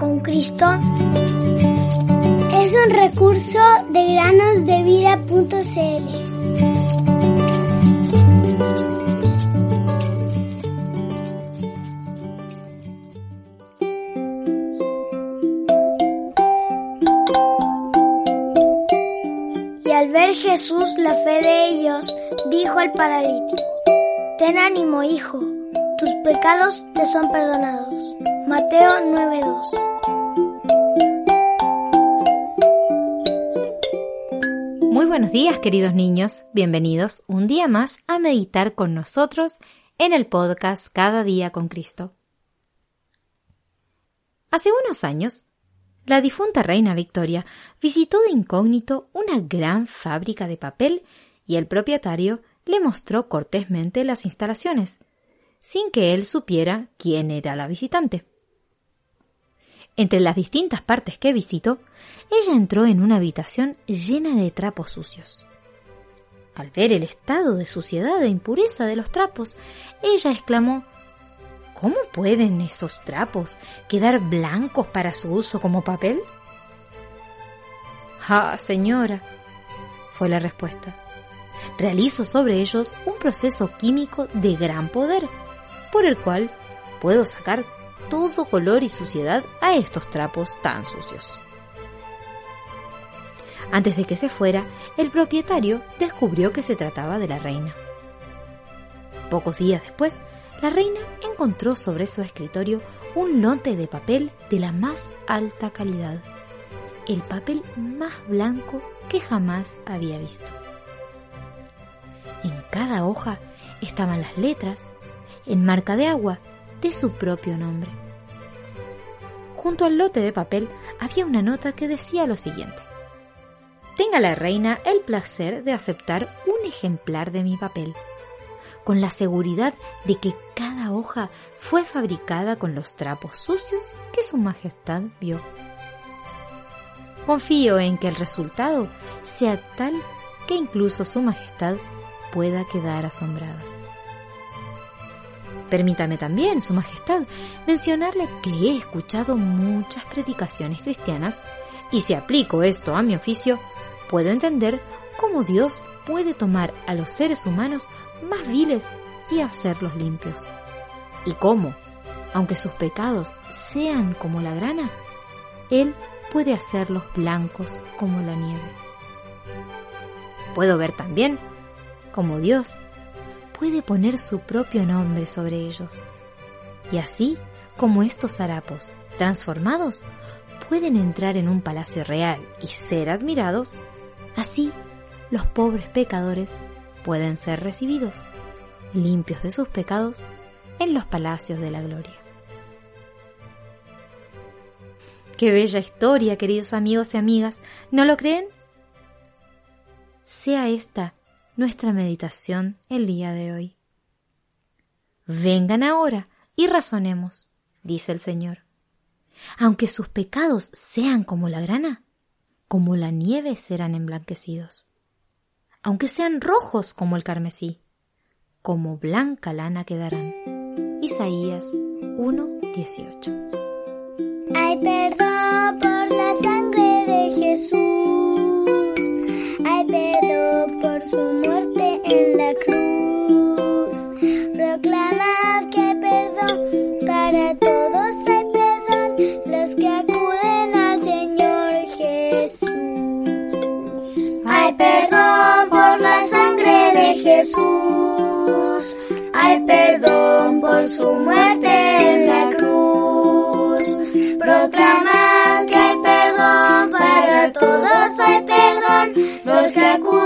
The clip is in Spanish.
con Cristo es un recurso de granosdevida.cl. Y al ver Jesús la fe de ellos, dijo al paralítico, Ten ánimo, hijo, tus pecados te son perdonados. Mateo 9:2 buenos días queridos niños, bienvenidos un día más a meditar con nosotros en el podcast Cada día con Cristo. Hace unos años, la difunta reina Victoria visitó de incógnito una gran fábrica de papel y el propietario le mostró cortésmente las instalaciones, sin que él supiera quién era la visitante. Entre las distintas partes que visitó, ella entró en una habitación llena de trapos sucios. Al ver el estado de suciedad e impureza de los trapos, ella exclamó ¿Cómo pueden esos trapos quedar blancos para su uso como papel? Ah, señora, fue la respuesta realizo sobre ellos un proceso químico de gran poder, por el cual puedo sacar todo color y suciedad a estos trapos tan sucios. Antes de que se fuera, el propietario descubrió que se trataba de la reina. Pocos días después, la reina encontró sobre su escritorio un lote de papel de la más alta calidad, el papel más blanco que jamás había visto. En cada hoja estaban las letras, en marca de agua, de su propio nombre. Junto al lote de papel había una nota que decía lo siguiente. Tenga la reina el placer de aceptar un ejemplar de mi papel, con la seguridad de que cada hoja fue fabricada con los trapos sucios que su majestad vio. Confío en que el resultado sea tal que incluso su majestad pueda quedar asombrada. Permítame también, Su Majestad, mencionarle que he escuchado muchas predicaciones cristianas y si aplico esto a mi oficio, puedo entender cómo Dios puede tomar a los seres humanos más viles y hacerlos limpios. Y cómo, aunque sus pecados sean como la grana, Él puede hacerlos blancos como la nieve. Puedo ver también como Dios, puede poner su propio nombre sobre ellos. Y así como estos harapos, transformados, pueden entrar en un palacio real y ser admirados, así los pobres pecadores pueden ser recibidos, limpios de sus pecados, en los palacios de la gloria. Qué bella historia, queridos amigos y amigas, ¿no lo creen? Sea esta nuestra meditación el día de hoy. Vengan ahora y razonemos, dice el Señor. Aunque sus pecados sean como la grana, como la nieve serán emblanquecidos. Aunque sean rojos como el carmesí, como blanca lana quedarán. Isaías 1:18. Ay, perdón Jesús, hay perdón por su muerte en la cruz. Proclamad que hay perdón para todos, hay perdón, los que acuden